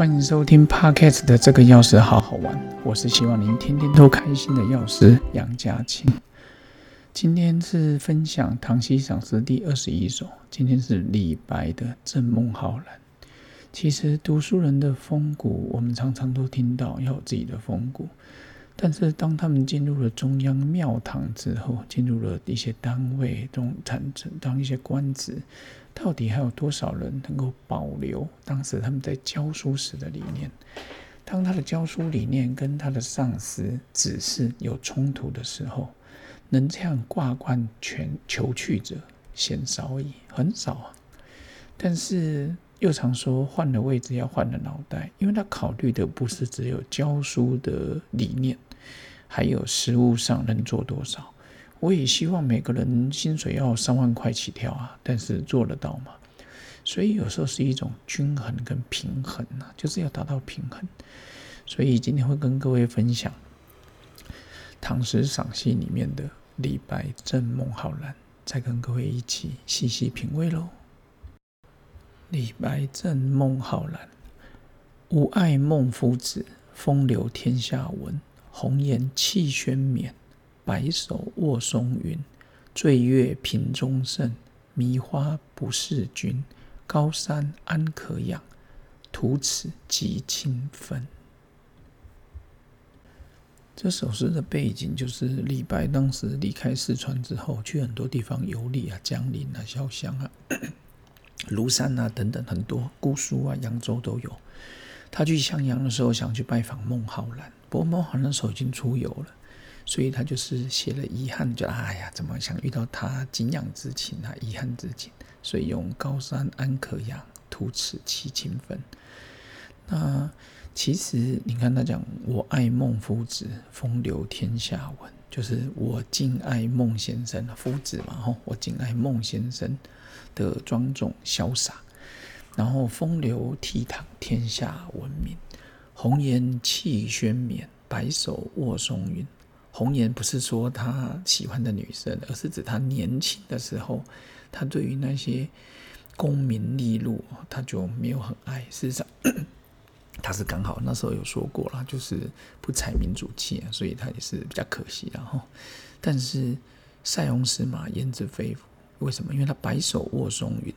欢迎收听 Podcast 的这个钥匙好好玩，我是希望您天天都开心的钥匙杨佳清。今天是分享唐诗赏识第二十一首，今天是李白的《赠孟浩然》。其实读书人的风骨，我们常常都听到要有自己的风骨。但是当他们进入了中央庙堂之后，进入了一些单位中产生当一些官职，到底还有多少人能够保留当时他们在教书时的理念？当他的教书理念跟他的上司指示有冲突的时候，能这样挂冠全求去者，鲜少矣，很少啊。但是。又常说换了位置要换了脑袋，因为他考虑的不是只有教书的理念，还有实物上能做多少。我也希望每个人薪水要三万块起跳啊，但是做得到吗？所以有时候是一种均衡跟平衡啊，就是要达到平衡。所以今天会跟各位分享《唐诗赏析》里面的李白《赠孟浩然》，再跟各位一起细细品味喽。李白赠孟浩然：吾爱孟夫子，风流天下闻。红颜弃轩冕，白首卧松云。醉月频中圣，迷花不识君。高山安可仰？徒此极清风。这首诗的背景就是李白当时离开四川之后，去很多地方游历啊，江陵啊，潇湘啊。庐山啊，等等，很多姑苏啊、扬州都有。他去襄阳的时候，想去拜访孟浩然，不过孟浩然那时候已经出游了，所以他就是写了遗憾，就哎呀，怎么想遇到他，敬仰之情啊，遗憾之情，所以用高山安可仰，徒此凄清分。那其实你看他讲，我爱孟夫子，风流天下闻，就是我敬爱孟先生夫子嘛，吼，我敬爱孟先生。的庄重潇洒，然后风流倜傥，天下闻名。红颜弃轩冕，白首卧松云。红颜不是说他喜欢的女生，而是指他年轻的时候，他对于那些功名利禄，他就没有很爱。事实上，他是刚好那时候有说过了，就是不采民主气，所以他也是比较可惜。然后，但是塞翁失马，焉知非福。为什么？因为他白首卧松云。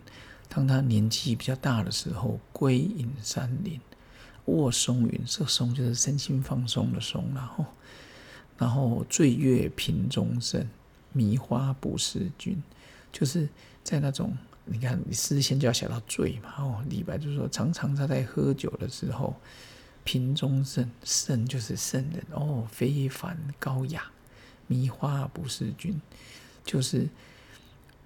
当他年纪比较大的时候，归隐山林，卧松云。这松就是身心放松的松。然后，然后醉月频中圣，迷花不识君。就是在那种，你看，你诗先就要写到醉嘛。哦，李白就是说，常常他在喝酒的时候，瓶中圣，圣就是圣人哦，非凡高雅。迷花不识君，就是。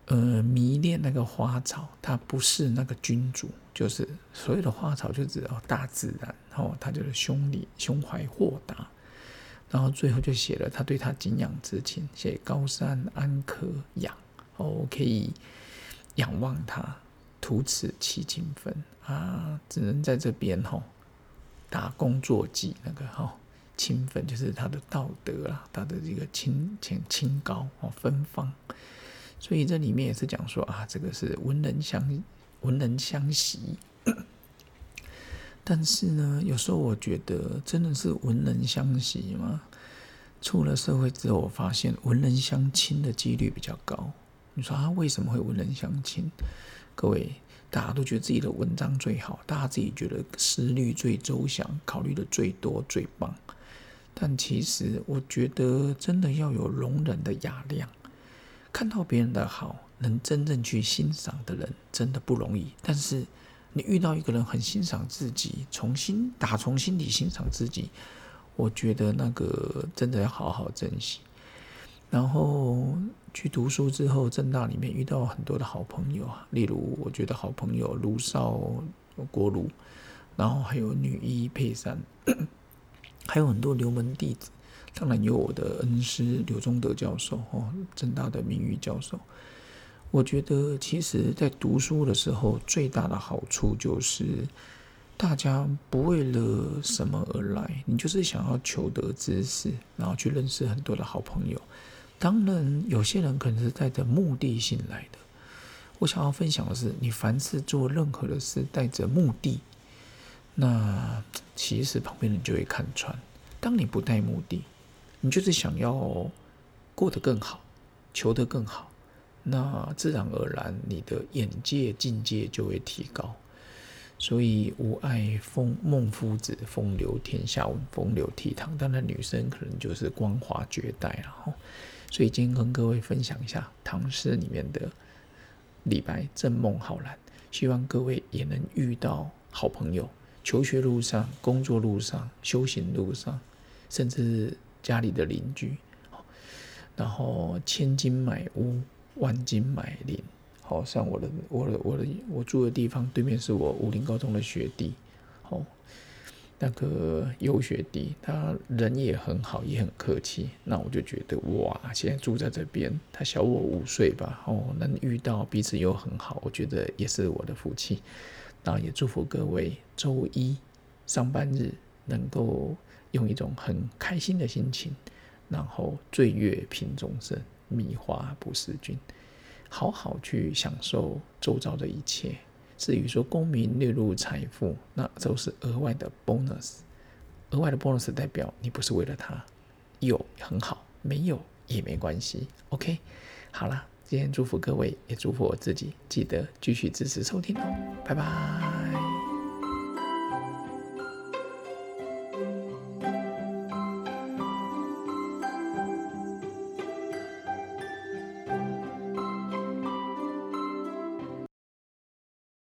呃，迷恋那个花草，他不是那个君主，就是所有的花草就指哦大自然，然后他就是胸里胸怀豁达，然后最后就写了他对他敬仰之情，写高山安可仰，哦可以仰望他，徒此其清分啊，只能在这边哈打工作妓那个哈清分就是他的道德啊，他的这个清清清高哦芬芳。所以这里面也是讲说啊，这个是文人相文人相惜，但是呢，有时候我觉得真的是文人相惜吗？出了社会之后，我发现文人相亲的几率比较高。你说他为什么会文人相亲？各位，大家都觉得自己的文章最好，大家自己觉得思虑最周详，考虑的最多最棒。但其实我觉得真的要有容忍的雅量。看到别人的好，能真正去欣赏的人真的不容易。但是你遇到一个人很欣赏自己，重新打从心底欣赏自己，我觉得那个真的要好好珍惜。然后去读书之后，正大里面遇到很多的好朋友啊，例如我觉得好朋友卢少国卢，然后还有女医佩珊，还有很多留门弟子。当然有我的恩师刘忠德教授哦，正大的名誉教授。我觉得其实，在读书的时候，最大的好处就是，大家不为了什么而来，你就是想要求得知识，然后去认识很多的好朋友。当然，有些人可能是带着目的性来的。我想要分享的是，你凡是做任何的事，带着目的，那其实旁边人就会看穿。当你不带目的，你就是想要过得更好，求得更好，那自然而然你的眼界境界就会提高。所以无爱风孟夫子，风流天下，风流倜傥。当然，女生可能就是光华绝代了哈。所以今天跟各位分享一下唐诗里面的李白赠孟浩然，希望各位也能遇到好朋友。求学路上、工作路上、修行路上，甚至家里的邻居，然后千金买屋，万金买邻。好像我的、我的、我的，我住的地方对面是我武林高中的学弟，哦，那个优学弟，他人也很好，也很客气。那我就觉得哇，现在住在这边，他小我五岁吧，哦，能遇到彼此又很好，我觉得也是我的福气。那也祝福各位周一上班日能够用一种很开心的心情，然后醉月频中生，米花不思君，好好去享受周遭的一切。至于说功名利禄财富，那都是额外的 bonus，额外的 bonus 代表你不是为了他，有很好，没有也没关系。OK，好了。今天祝福各位，也祝福我自己，记得继续支持收听哦，拜拜。